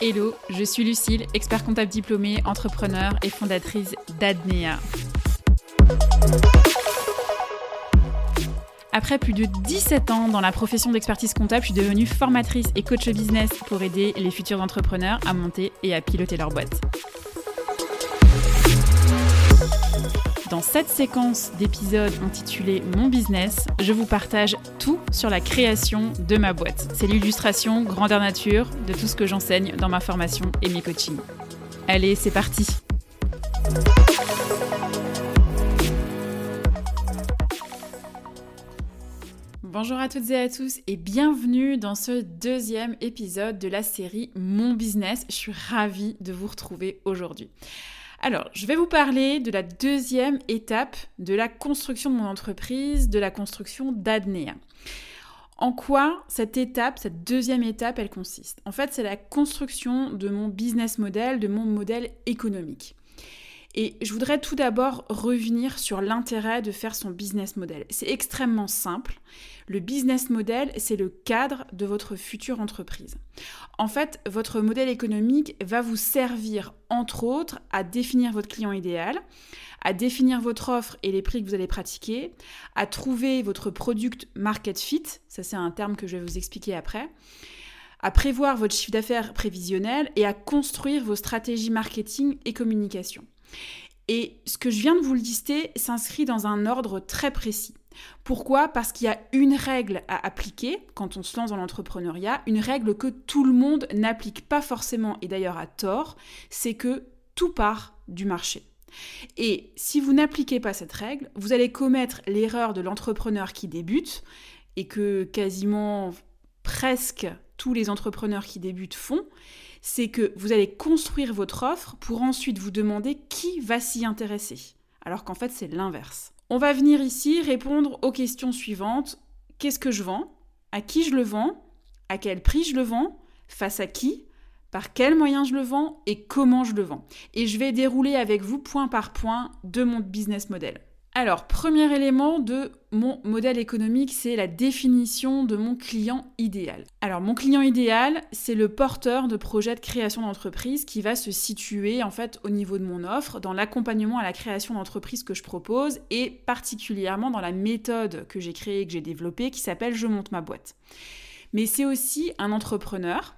Hello, je suis Lucille, expert comptable diplômée, entrepreneur et fondatrice d'Adnea. Après plus de 17 ans dans la profession d'expertise comptable, je suis devenue formatrice et coach business pour aider les futurs entrepreneurs à monter et à piloter leur boîte. Dans cette séquence d'épisodes intitulée Mon business, je vous partage tout sur la création de ma boîte. C'est l'illustration grandeur nature de tout ce que j'enseigne dans ma formation et mes coachings. Allez, c'est parti Bonjour à toutes et à tous et bienvenue dans ce deuxième épisode de la série Mon business. Je suis ravie de vous retrouver aujourd'hui. Alors, je vais vous parler de la deuxième étape de la construction de mon entreprise, de la construction d'Adnea. En quoi cette étape, cette deuxième étape, elle consiste? En fait, c'est la construction de mon business model, de mon modèle économique. Et je voudrais tout d'abord revenir sur l'intérêt de faire son business model. C'est extrêmement simple. Le business model, c'est le cadre de votre future entreprise. En fait, votre modèle économique va vous servir, entre autres, à définir votre client idéal, à définir votre offre et les prix que vous allez pratiquer, à trouver votre product market fit, ça c'est un terme que je vais vous expliquer après, à prévoir votre chiffre d'affaires prévisionnel et à construire vos stratégies marketing et communication. Et ce que je viens de vous le lister s'inscrit dans un ordre très précis. Pourquoi? Parce qu'il y a une règle à appliquer quand on se lance dans l'entrepreneuriat, une règle que tout le monde n'applique pas forcément et d'ailleurs à tort, c'est que tout part du marché. Et si vous n'appliquez pas cette règle, vous allez commettre l'erreur de l'entrepreneur qui débute et que quasiment presque tous les entrepreneurs qui débutent font, c'est que vous allez construire votre offre pour ensuite vous demander qui va s'y intéresser. Alors qu'en fait, c'est l'inverse. On va venir ici répondre aux questions suivantes. Qu'est-ce que je vends? À qui je le vends? À quel prix je le vends? Face à qui? Par quels moyens je le vends? Et comment je le vends? Et je vais dérouler avec vous point par point de mon business model. Alors, premier élément de mon modèle économique, c'est la définition de mon client idéal. Alors, mon client idéal, c'est le porteur de projet de création d'entreprise qui va se situer en fait au niveau de mon offre, dans l'accompagnement à la création d'entreprise que je propose et particulièrement dans la méthode que j'ai créée, que j'ai développée, qui s'appelle Je monte ma boîte. Mais c'est aussi un entrepreneur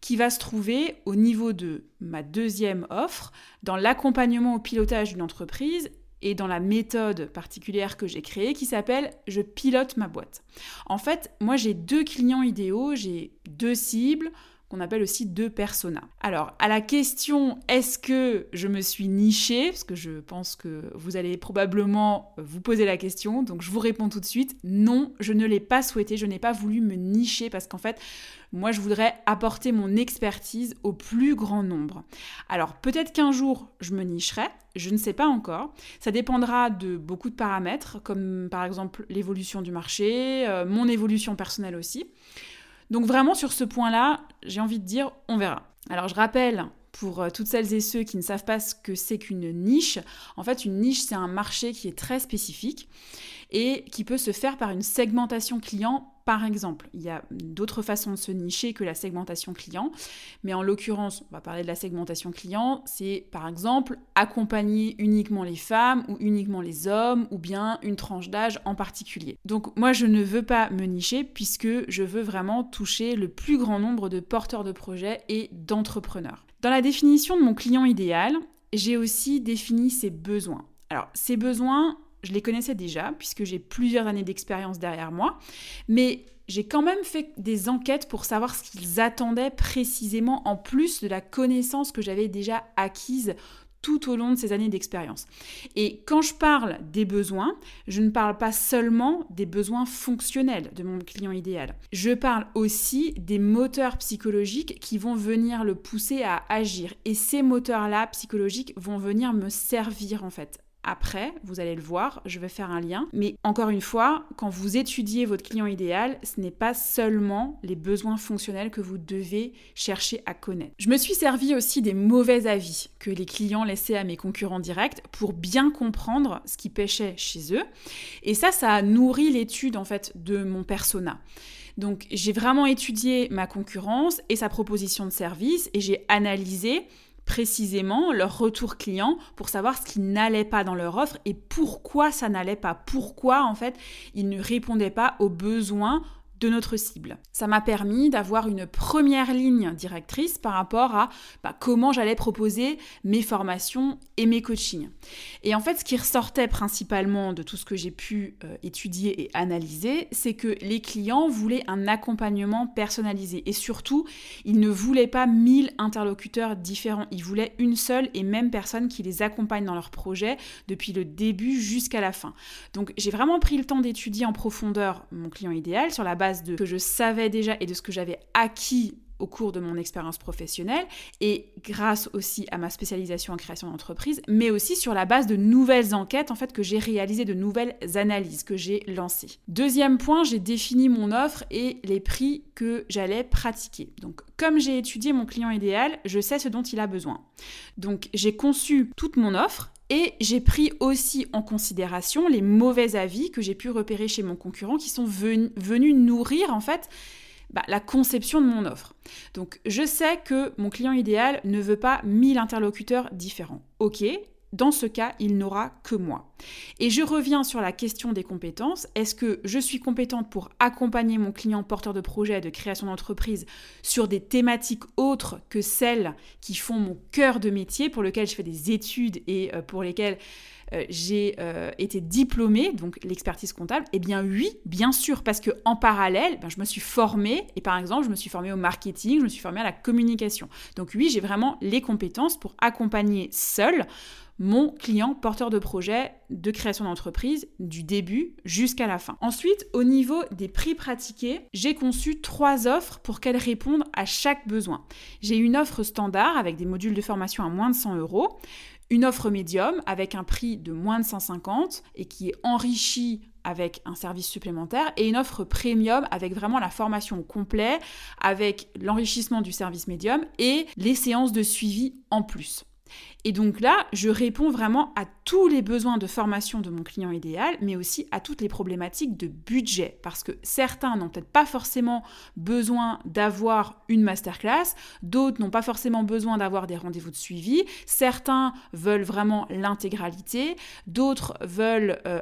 qui va se trouver au niveau de ma deuxième offre, dans l'accompagnement au pilotage d'une entreprise et dans la méthode particulière que j'ai créée qui s'appelle Je pilote ma boîte. En fait, moi j'ai deux clients idéaux, j'ai deux cibles qu'on appelle aussi deux personas. Alors, à la question est-ce que je me suis nichée Parce que je pense que vous allez probablement vous poser la question, donc je vous réponds tout de suite non, je ne l'ai pas souhaité, je n'ai pas voulu me nicher parce qu'en fait, moi je voudrais apporter mon expertise au plus grand nombre. Alors, peut-être qu'un jour je me nicherai, je ne sais pas encore. Ça dépendra de beaucoup de paramètres, comme par exemple l'évolution du marché, euh, mon évolution personnelle aussi. Donc vraiment sur ce point-là, j'ai envie de dire, on verra. Alors je rappelle pour euh, toutes celles et ceux qui ne savent pas ce que c'est qu'une niche, en fait une niche c'est un marché qui est très spécifique et qui peut se faire par une segmentation client par exemple. Il y a d'autres façons de se nicher que la segmentation client, mais en l'occurrence, on va parler de la segmentation client, c'est par exemple accompagner uniquement les femmes ou uniquement les hommes ou bien une tranche d'âge en particulier. Donc moi je ne veux pas me nicher puisque je veux vraiment toucher le plus grand nombre de porteurs de projets et d'entrepreneurs. Dans la définition de mon client idéal, j'ai aussi défini ses besoins. Alors, ces besoins, je les connaissais déjà, puisque j'ai plusieurs années d'expérience derrière moi, mais j'ai quand même fait des enquêtes pour savoir ce qu'ils attendaient précisément, en plus de la connaissance que j'avais déjà acquise tout au long de ces années d'expérience. Et quand je parle des besoins, je ne parle pas seulement des besoins fonctionnels de mon client idéal. Je parle aussi des moteurs psychologiques qui vont venir le pousser à agir. Et ces moteurs-là psychologiques vont venir me servir en fait après, vous allez le voir, je vais faire un lien. Mais encore une fois, quand vous étudiez votre client idéal, ce n'est pas seulement les besoins fonctionnels que vous devez chercher à connaître. Je me suis servi aussi des mauvais avis que les clients laissaient à mes concurrents directs pour bien comprendre ce qui pêchait chez eux. Et ça, ça a nourri l'étude en fait de mon persona. Donc j'ai vraiment étudié ma concurrence et sa proposition de service et j'ai analysé précisément leur retour client pour savoir ce qui n'allait pas dans leur offre et pourquoi ça n'allait pas, pourquoi en fait ils ne répondaient pas aux besoins de notre cible. Ça m'a permis d'avoir une première ligne directrice par rapport à bah, comment j'allais proposer mes formations et mes coachings. Et en fait, ce qui ressortait principalement de tout ce que j'ai pu euh, étudier et analyser, c'est que les clients voulaient un accompagnement personnalisé et surtout, ils ne voulaient pas mille interlocuteurs différents, ils voulaient une seule et même personne qui les accompagne dans leur projet depuis le début jusqu'à la fin. Donc j'ai vraiment pris le temps d'étudier en profondeur mon client idéal sur la base de que je savais déjà et de ce que j'avais acquis au cours de mon expérience professionnelle et grâce aussi à ma spécialisation en création d'entreprise, mais aussi sur la base de nouvelles enquêtes en fait que j'ai réalisées, de nouvelles analyses que j'ai lancées. Deuxième point, j'ai défini mon offre et les prix que j'allais pratiquer. Donc comme j'ai étudié mon client idéal, je sais ce dont il a besoin. Donc j'ai conçu toute mon offre et j'ai pris aussi en considération les mauvais avis que j'ai pu repérer chez mon concurrent qui sont venus, nourrir en fait bah, la conception de mon offre. Donc je sais que mon client idéal ne veut pas 1000 interlocuteurs différents. Ok, dans ce cas, il n'aura que moi. Et je reviens sur la question des compétences. Est-ce que je suis compétente pour accompagner mon client porteur de projet de création d'entreprise sur des thématiques autres que celles qui font mon cœur de métier, pour lesquelles je fais des études et euh, pour lesquelles euh, j'ai euh, été diplômée, donc l'expertise comptable Eh bien oui, bien sûr, parce que en parallèle, ben, je me suis formée, et par exemple, je me suis formée au marketing, je me suis formée à la communication. Donc oui, j'ai vraiment les compétences pour accompagner seule mon client porteur de projet de création d'entreprise du début jusqu'à la fin. Ensuite, au niveau des prix pratiqués, j'ai conçu trois offres pour qu'elles répondent à chaque besoin. J'ai une offre standard avec des modules de formation à moins de 100 euros, une offre médium avec un prix de moins de 150 et qui est enrichie avec un service supplémentaire et une offre premium avec vraiment la formation complète, avec l'enrichissement du service médium et les séances de suivi en plus. Et donc là, je réponds vraiment à tous les besoins de formation de mon client idéal, mais aussi à toutes les problématiques de budget. Parce que certains n'ont peut-être pas forcément besoin d'avoir une masterclass, d'autres n'ont pas forcément besoin d'avoir des rendez-vous de suivi, certains veulent vraiment l'intégralité, d'autres veulent euh,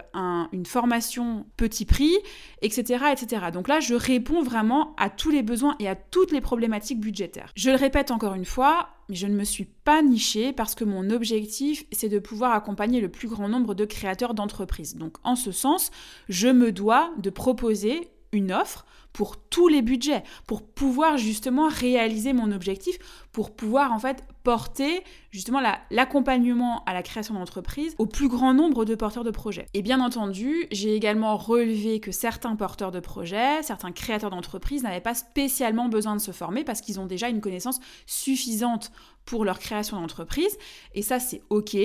une formation petit prix, etc., etc. Donc là, je réponds vraiment à tous les besoins et à toutes les problématiques budgétaires. Je le répète encore une fois, mais je ne me suis pas nichée parce que mon objectif, c'est de pouvoir accompagner le plus grand nombre de créateurs d'entreprises. Donc en ce sens, je me dois de proposer une offre pour tous les budgets, pour pouvoir justement réaliser mon objectif, pour pouvoir en fait porter justement l'accompagnement à la création d'entreprise au plus grand nombre de porteurs de projets. Et bien entendu, j'ai également relevé que certains porteurs de projets, certains créateurs d'entreprises n'avaient pas spécialement besoin de se former parce qu'ils ont déjà une connaissance suffisante pour leur création d'entreprise. Et ça, c'est OK.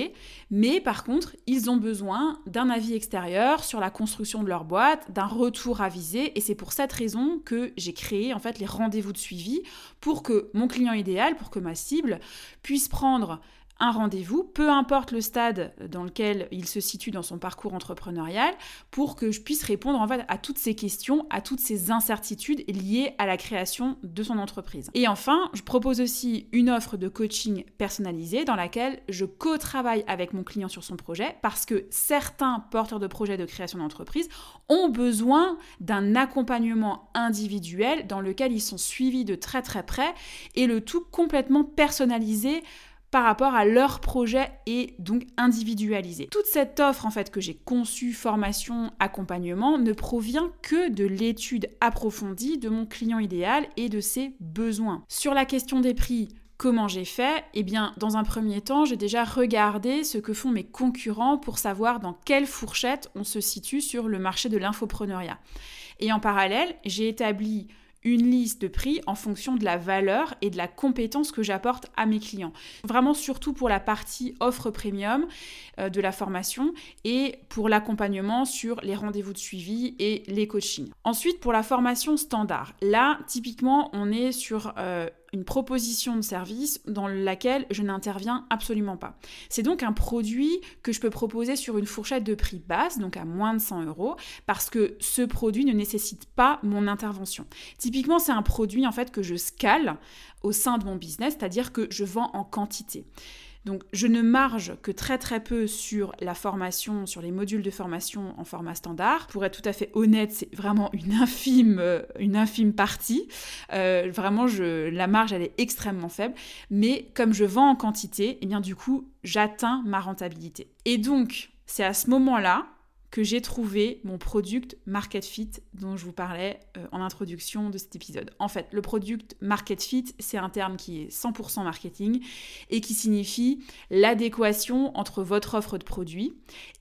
Mais par contre, ils ont besoin d'un avis extérieur sur la construction de leur boîte, d'un retour avisé. Et c'est pour cette raison que j'ai créé en fait les rendez-vous de suivi pour que mon client idéal, pour que ma cible puisse prendre un rendez-vous, peu importe le stade dans lequel il se situe dans son parcours entrepreneurial, pour que je puisse répondre en fait à toutes ces questions, à toutes ces incertitudes liées à la création de son entreprise. Et enfin, je propose aussi une offre de coaching personnalisé dans laquelle je co-travaille avec mon client sur son projet parce que certains porteurs de projets de création d'entreprise ont besoin d'un accompagnement individuel dans lequel ils sont suivis de très très près et le tout complètement personnalisé par rapport à leur projet et donc individualisé. Toute cette offre en fait que j'ai conçue, formation, accompagnement, ne provient que de l'étude approfondie de mon client idéal et de ses besoins. Sur la question des prix, Comment j'ai fait? Eh bien, dans un premier temps, j'ai déjà regardé ce que font mes concurrents pour savoir dans quelle fourchette on se situe sur le marché de l'infopreneuriat. Et en parallèle, j'ai établi une liste de prix en fonction de la valeur et de la compétence que j'apporte à mes clients. Vraiment surtout pour la partie offre premium euh, de la formation et pour l'accompagnement sur les rendez-vous de suivi et les coachings. Ensuite, pour la formation standard, là, typiquement, on est sur... Euh, une proposition de service dans laquelle je n'interviens absolument pas. C'est donc un produit que je peux proposer sur une fourchette de prix basse, donc à moins de 100 euros, parce que ce produit ne nécessite pas mon intervention. Typiquement, c'est un produit en fait que je scale au sein de mon business, c'est-à-dire que je vends en quantité. Donc je ne marge que très très peu sur la formation, sur les modules de formation en format standard. Pour être tout à fait honnête, c'est vraiment une infime, euh, une infime partie. Euh, vraiment, la marge, elle est extrêmement faible. Mais comme je vends en quantité, et eh bien du coup, j'atteins ma rentabilité. Et donc, c'est à ce moment-là que j'ai trouvé mon product market fit dont je vous parlais euh, en introduction de cet épisode. En fait, le product market fit, c'est un terme qui est 100% marketing et qui signifie l'adéquation entre votre offre de produit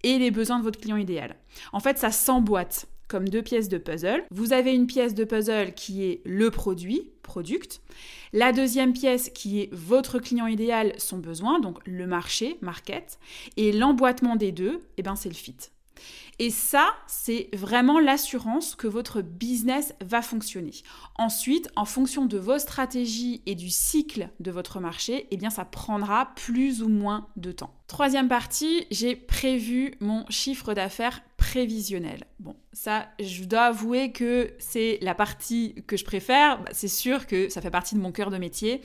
et les besoins de votre client idéal. En fait, ça s'emboîte comme deux pièces de puzzle. Vous avez une pièce de puzzle qui est le produit, product. La deuxième pièce qui est votre client idéal, son besoin, donc le marché, market. Et l'emboîtement des deux, eh ben, c'est le fit. Et ça, c'est vraiment l'assurance que votre business va fonctionner. Ensuite, en fonction de vos stratégies et du cycle de votre marché, eh bien ça prendra plus ou moins de temps. Troisième partie, j'ai prévu mon chiffre d'affaires prévisionnel. Bon, ça, je dois avouer que c'est la partie que je préfère. Bah, c'est sûr que ça fait partie de mon cœur de métier.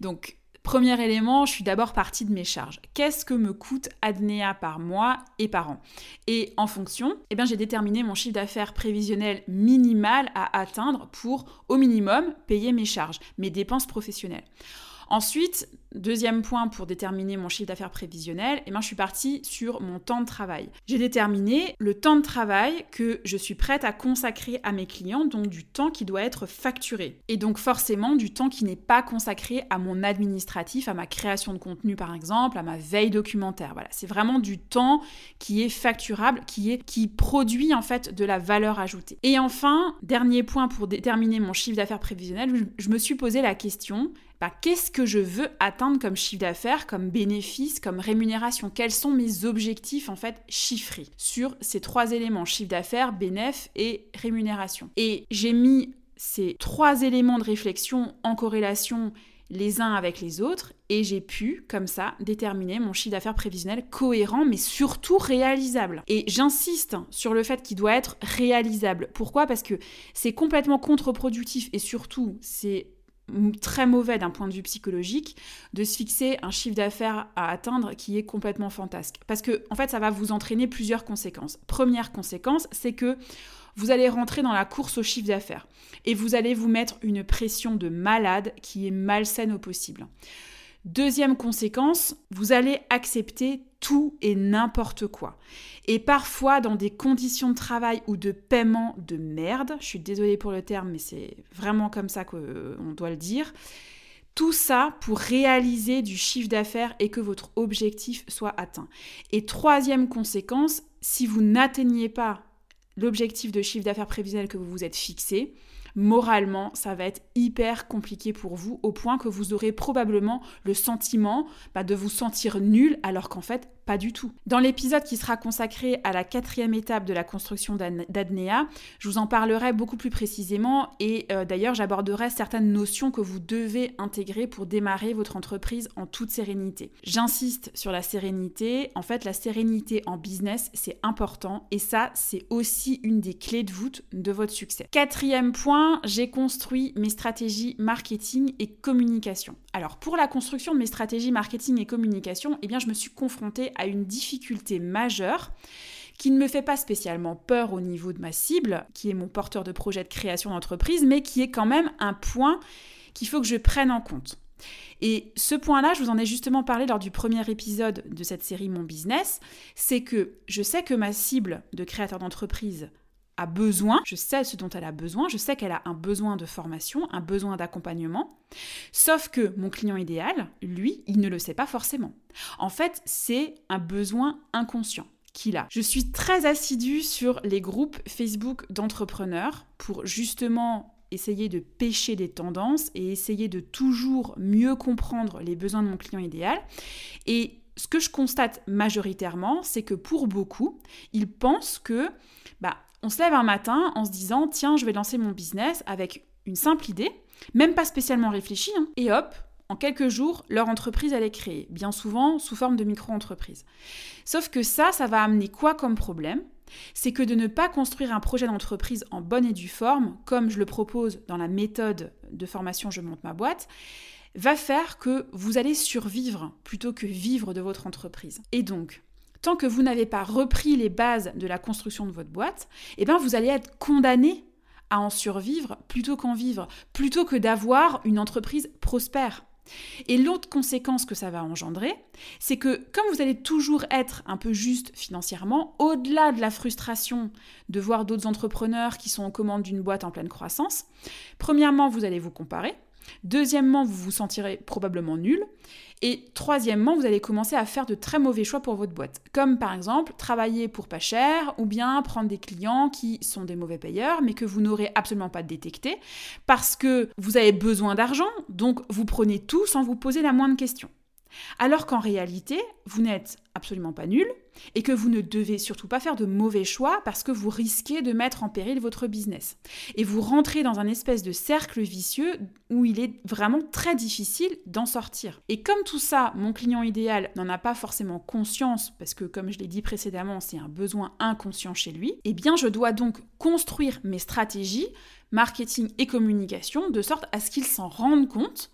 Donc, Premier élément, je suis d'abord partie de mes charges. Qu'est-ce que me coûte Adnea par mois et par an? Et en fonction, eh j'ai déterminé mon chiffre d'affaires prévisionnel minimal à atteindre pour, au minimum, payer mes charges, mes dépenses professionnelles. Ensuite, deuxième point pour déterminer mon chiffre d'affaires prévisionnel, eh ben, je suis partie sur mon temps de travail. J'ai déterminé le temps de travail que je suis prête à consacrer à mes clients, donc du temps qui doit être facturé. Et donc forcément du temps qui n'est pas consacré à mon administratif, à ma création de contenu par exemple, à ma veille documentaire. Voilà, c'est vraiment du temps qui est facturable, qui produit en fait de la valeur ajoutée. Et enfin, dernier point pour déterminer mon chiffre d'affaires prévisionnel, je me suis posé la question bah, qu'est-ce que je veux atteindre comme chiffre d'affaires, comme bénéfice, comme rémunération? Quels sont mes objectifs en fait chiffrés sur ces trois éléments, chiffre d'affaires, bénéfice et rémunération? Et j'ai mis ces trois éléments de réflexion en corrélation les uns avec les autres et j'ai pu, comme ça, déterminer mon chiffre d'affaires prévisionnel cohérent mais surtout réalisable. Et j'insiste sur le fait qu'il doit être réalisable. Pourquoi? Parce que c'est complètement contre-productif et surtout c'est très mauvais d'un point de vue psychologique de se fixer un chiffre d'affaires à atteindre qui est complètement fantasque. Parce que, en fait, ça va vous entraîner plusieurs conséquences. Première conséquence, c'est que vous allez rentrer dans la course au chiffre d'affaires et vous allez vous mettre une pression de malade qui est malsaine au possible. Deuxième conséquence, vous allez accepter tout et n'importe quoi. Et parfois dans des conditions de travail ou de paiement de merde, je suis désolée pour le terme, mais c'est vraiment comme ça qu'on doit le dire. Tout ça pour réaliser du chiffre d'affaires et que votre objectif soit atteint. Et troisième conséquence, si vous n'atteignez pas l'objectif de chiffre d'affaires prévisionnel que vous vous êtes fixé, moralement, ça va être hyper compliqué pour vous, au point que vous aurez probablement le sentiment bah, de vous sentir nul, alors qu'en fait, pas du tout. Dans l'épisode qui sera consacré à la quatrième étape de la construction d'Adnea, je vous en parlerai beaucoup plus précisément et euh, d'ailleurs j'aborderai certaines notions que vous devez intégrer pour démarrer votre entreprise en toute sérénité. J'insiste sur la sérénité. En fait, la sérénité en business, c'est important et ça, c'est aussi une des clés de voûte de votre succès. Quatrième point, j'ai construit mes stratégies marketing et communication. Alors pour la construction de mes stratégies marketing et communication, eh bien je me suis confrontée à une difficulté majeure qui ne me fait pas spécialement peur au niveau de ma cible, qui est mon porteur de projet de création d'entreprise, mais qui est quand même un point qu'il faut que je prenne en compte. Et ce point-là, je vous en ai justement parlé lors du premier épisode de cette série Mon Business, c'est que je sais que ma cible de créateur d'entreprise a besoin, je sais ce dont elle a besoin, je sais qu'elle a un besoin de formation, un besoin d'accompagnement, sauf que mon client idéal, lui, il ne le sait pas forcément. En fait, c'est un besoin inconscient qu'il a. Je suis très assidue sur les groupes Facebook d'entrepreneurs pour justement essayer de pêcher des tendances et essayer de toujours mieux comprendre les besoins de mon client idéal. Et ce que je constate majoritairement, c'est que pour beaucoup, ils pensent que bah, on se lève un matin en se disant tiens, je vais lancer mon business avec une simple idée, même pas spécialement réfléchie, hein, et hop, en quelques jours, leur entreprise, elle est créée, bien souvent sous forme de micro-entreprise. Sauf que ça, ça va amener quoi comme problème? C'est que de ne pas construire un projet d'entreprise en bonne et due forme, comme je le propose dans la méthode de formation Je monte ma boîte, va faire que vous allez survivre plutôt que vivre de votre entreprise. Et donc, tant que vous n'avez pas repris les bases de la construction de votre boîte, eh bien vous allez être condamné à en survivre plutôt qu'en vivre, plutôt que d'avoir une entreprise prospère. Et l'autre conséquence que ça va engendrer, c'est que comme vous allez toujours être un peu juste financièrement, au-delà de la frustration de voir d'autres entrepreneurs qui sont en commande d'une boîte en pleine croissance, premièrement, vous allez vous comparer, Deuxièmement, vous vous sentirez probablement nul. Et troisièmement, vous allez commencer à faire de très mauvais choix pour votre boîte. Comme par exemple travailler pour pas cher ou bien prendre des clients qui sont des mauvais payeurs mais que vous n'aurez absolument pas détecté parce que vous avez besoin d'argent, donc vous prenez tout sans vous poser la moindre question. Alors qu'en réalité, vous n'êtes absolument pas nul et que vous ne devez surtout pas faire de mauvais choix parce que vous risquez de mettre en péril votre business. Et vous rentrez dans un espèce de cercle vicieux où il est vraiment très difficile d'en sortir. Et comme tout ça, mon client idéal n'en a pas forcément conscience parce que comme je l'ai dit précédemment, c'est un besoin inconscient chez lui, eh bien je dois donc construire mes stratégies marketing et communication de sorte à ce qu'il s'en rende compte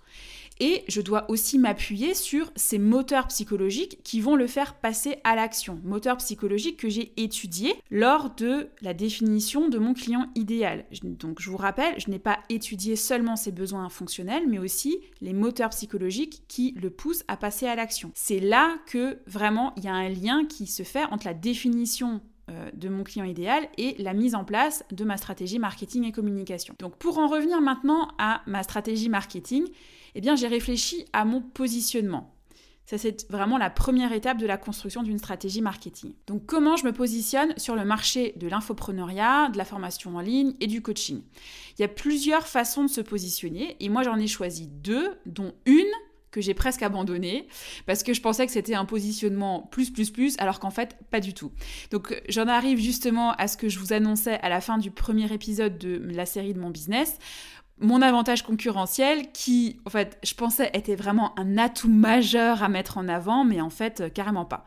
et je dois aussi m'appuyer sur ces moteurs psychologiques qui vont le faire passer à l'action. Moteurs psychologiques que j'ai étudiés lors de la définition de mon client idéal. Donc je vous rappelle, je n'ai pas étudié seulement ses besoins fonctionnels, mais aussi les moteurs psychologiques qui le poussent à passer à l'action. C'est là que vraiment il y a un lien qui se fait entre la définition euh, de mon client idéal et la mise en place de ma stratégie marketing et communication. Donc pour en revenir maintenant à ma stratégie marketing, eh bien j'ai réfléchi à mon positionnement. Ça, c'est vraiment la première étape de la construction d'une stratégie marketing. Donc, comment je me positionne sur le marché de l'infopreneuriat, de la formation en ligne et du coaching? Il y a plusieurs façons de se positionner et moi, j'en ai choisi deux, dont une que j'ai presque abandonnée parce que je pensais que c'était un positionnement plus plus plus alors qu'en fait pas du tout. Donc j'en arrive justement à ce que je vous annonçais à la fin du premier épisode de la série de mon business mon avantage concurrentiel qui, en fait, je pensais était vraiment un atout majeur à mettre en avant, mais en fait, euh, carrément pas.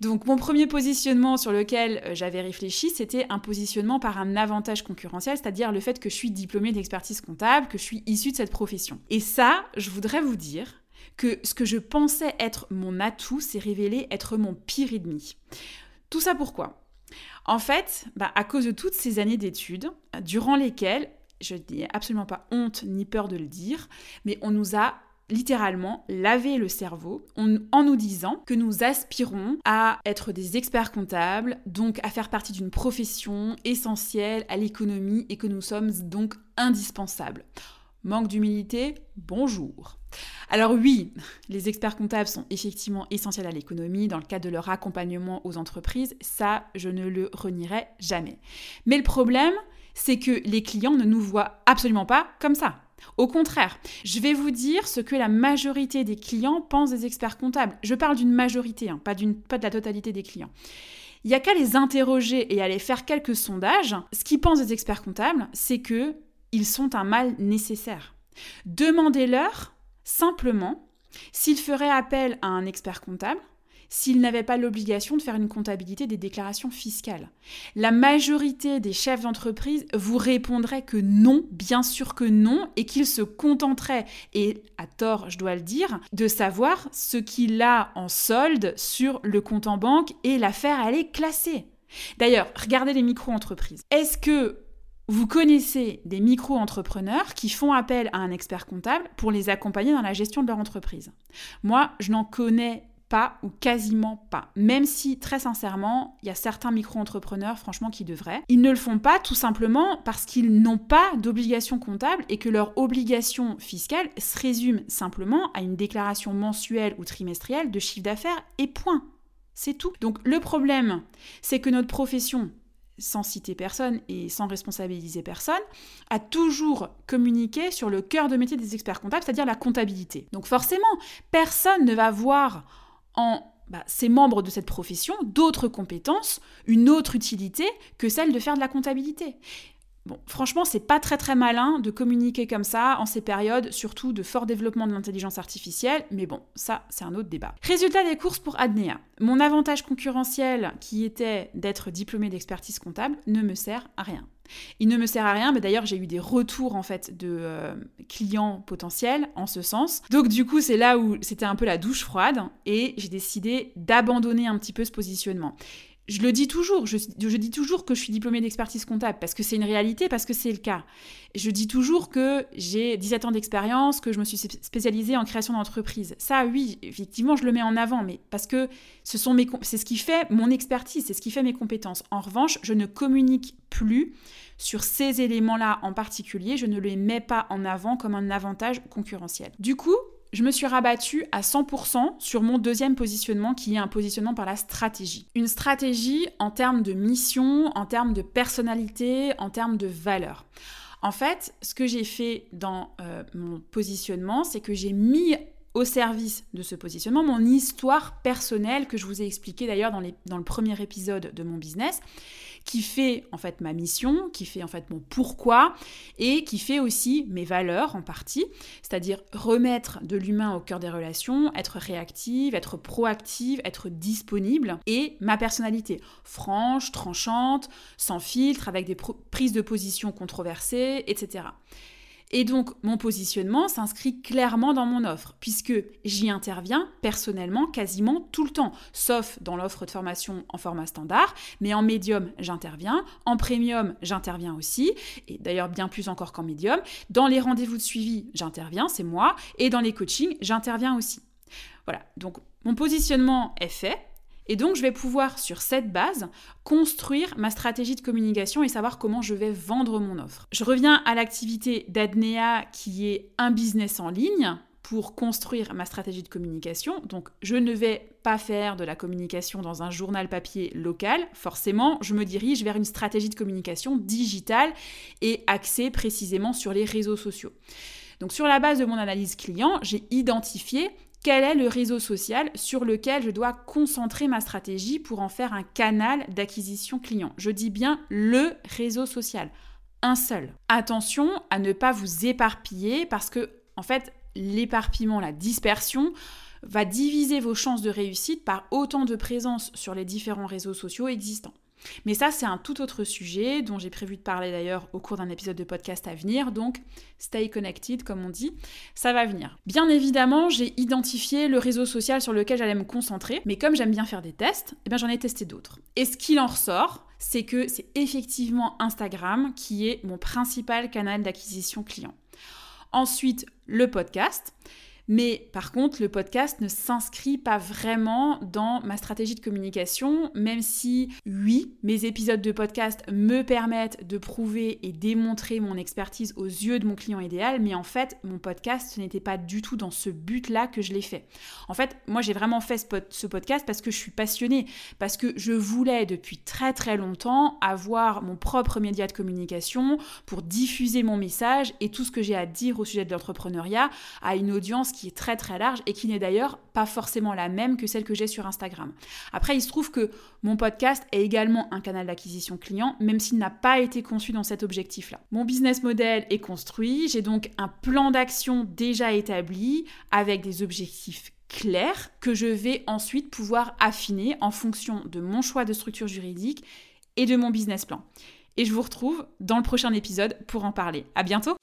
Donc mon premier positionnement sur lequel euh, j'avais réfléchi, c'était un positionnement par un avantage concurrentiel, c'est-à-dire le fait que je suis diplômée d'expertise comptable, que je suis issue de cette profession. Et ça, je voudrais vous dire que ce que je pensais être mon atout s'est révélé être mon pire ennemi. Tout ça pourquoi? En fait, bah, à cause de toutes ces années d'études, durant lesquelles je n'ai absolument pas honte ni peur de le dire, mais on nous a littéralement lavé le cerveau en, nous disant que nous aspirons à être des experts comptables, donc à faire partie d'une profession essentielle à l'économie et que nous sommes donc indispensables. Manque d'humilité, bonjour. Alors oui, les experts comptables sont effectivement essentiels à l'économie dans le cadre de leur accompagnement aux entreprises, ça je ne le renierai jamais. Mais le problème, c'est que les clients ne nous voient absolument pas comme ça. Au contraire, je vais vous dire ce que la majorité des clients pensent des experts comptables. Je parle d'une majorité, hein, pas, de la totalité des clients. Il n'y a qu'à les interroger et à faire quelques sondages. Ce qu'ils pensent des experts comptables, c'est que ils sont un mal nécessaire. Demandez-leur simplement s'ils feraient appel à un expert comptable s'ils n'avaient pas l'obligation de faire une comptabilité des déclarations fiscales. La majorité des chefs d'entreprise vous répondraient que non, bien sûr que non, et qu'ils se contenteraient, et à tort je dois le dire, de savoir ce qu'il a en solde sur le compte en banque et l'affaire elle est classée. D'ailleurs, regardez les micro-entreprises. Est-ce que vous connaissez des micro-entrepreneurs qui font appel à un expert comptable pour les accompagner dans la gestion de leur entreprise? Moi, je n'en connais pas ou quasiment pas. Même si, très sincèrement, il y a certains micro-entrepreneurs, franchement, qui devraient. Ils ne le font pas tout simplement parce qu'ils n'ont pas d'obligation comptable et que leur obligation fiscale se résume simplement à une déclaration mensuelle ou trimestrielle de chiffre d'affaires et point. C'est tout. Donc le problème, c'est que notre profession, sans citer personne et sans responsabiliser personne, a toujours communiqué sur le cœur de métier des experts comptables, c'est-à-dire la comptabilité. Donc forcément, personne ne va voir en bah, ces membres de cette profession d'autres compétences, une autre utilité que celle de faire de la comptabilité. Bon, franchement, c'est pas très très malin de communiquer comme ça en ces périodes, surtout de fort développement de l'intelligence artificielle, mais bon, ça c'est un autre débat. Résultat des courses pour Adnea. Mon avantage concurrentiel, qui était d'être diplômé d'expertise comptable, ne me sert à rien. Il ne me sert à rien, mais d'ailleurs j'ai eu des retours en fait de euh, clients potentiels en ce sens. Donc du coup c'est là où c'était un peu la douche froide et j'ai décidé d'abandonner un petit peu ce positionnement je le dis toujours, je, dis toujours que je suis diplômée d'expertise comptable parce que c'est une réalité, parce que c'est le cas. Je dis toujours que j'ai 17 ans d'expérience, que je me suis spécialisée en création d'entreprise. Ça, oui, effectivement, je le mets en avant, mais parce que ce sont mes, c'est ce qui fait mon expertise, c'est ce qui fait mes compétences. En revanche, je ne communique plus sur ces éléments-là en particulier, je ne les mets pas en avant comme un avantage concurrentiel. Du coup, je me suis rabattue à 100% sur mon deuxième positionnement qui est un positionnement par la stratégie. Une stratégie en termes de mission, en termes de personnalité, en termes de valeur. En fait, ce que j'ai fait dans euh, mon positionnement, c'est que j'ai mis au service de ce positionnement mon histoire personnelle que je vous ai expliqué d'ailleurs dans le premier épisode de mon business qui fait en fait ma mission, qui fait en fait mon pourquoi et qui fait aussi mes valeurs en partie, c'est-à-dire remettre de l'humain au cœur des relations, être réactive, être proactive, être disponible et ma personnalité franche, tranchante, sans filtre, avec des prises de position controversées, etc. Et donc, mon positionnement s'inscrit clairement dans mon offre, puisque j'y interviens personnellement quasiment tout le temps, sauf dans l'offre de formation en format standard, mais en médium, j'interviens, en premium, j'interviens aussi, et d'ailleurs bien plus encore qu'en médium. Dans les rendez-vous de suivi, j'interviens, c'est moi, et dans les coachings, j'interviens aussi. Voilà, donc mon positionnement est fait, et donc, je vais pouvoir, sur cette base, construire ma stratégie de communication et savoir comment je vais vendre mon offre. Je reviens à l'activité d'Adnea qui est un business en ligne pour construire ma stratégie de communication. Donc, je ne vais pas faire de la communication dans un journal papier local. Forcément, je me dirige vers une stratégie de communication digitale et axée précisément sur les réseaux sociaux. Donc sur la base de mon analyse client, j'ai identifié quel est le réseau social sur lequel je dois concentrer ma stratégie pour en faire un canal d'acquisition client. Je dis bien le réseau social, un seul. Attention à ne pas vous éparpiller parce que en fait, l'éparpillement, la dispersion va diviser vos chances de réussite par autant de présence sur les différents réseaux sociaux existants. Mais ça, c'est un tout autre sujet dont j'ai prévu de parler d'ailleurs au cours d'un épisode de podcast à venir. Donc, stay connected, comme on dit, ça va venir. Bien évidemment, j'ai identifié le réseau social sur lequel j'allais me concentrer, mais comme j'aime bien faire des tests, eh bien j'en ai testé d'autres. Et ce qu'il en ressort, c'est que c'est effectivement Instagram qui est mon principal canal d'acquisition client. Ensuite, le podcast. Mais par contre, le podcast ne s'inscrit pas vraiment dans ma stratégie de communication, même si, oui, mes épisodes de podcast me permettent de prouver et démontrer mon expertise aux yeux de mon client idéal, mais en fait, mon podcast, ce n'était pas du tout dans ce but-là que je l'ai fait. En fait, moi, j'ai vraiment fait ce podcast parce que je suis passionnée, parce que je voulais depuis très très longtemps avoir mon propre média de communication pour diffuser mon message et tout ce que j'ai à dire au sujet de l'entrepreneuriat à une audience qui est très très large et qui n'est d'ailleurs pas forcément la même que celle que j'ai sur Instagram. Après, il se trouve que mon podcast est également un canal d'acquisition client, même s'il n'a pas été conçu dans cet objectif-là. Mon business model est construit, j'ai donc un plan d'action déjà établi avec des objectifs clairs que je vais ensuite pouvoir affiner en fonction de mon choix de structure juridique et de mon business plan. Et je vous retrouve dans le prochain épisode pour en parler. À bientôt!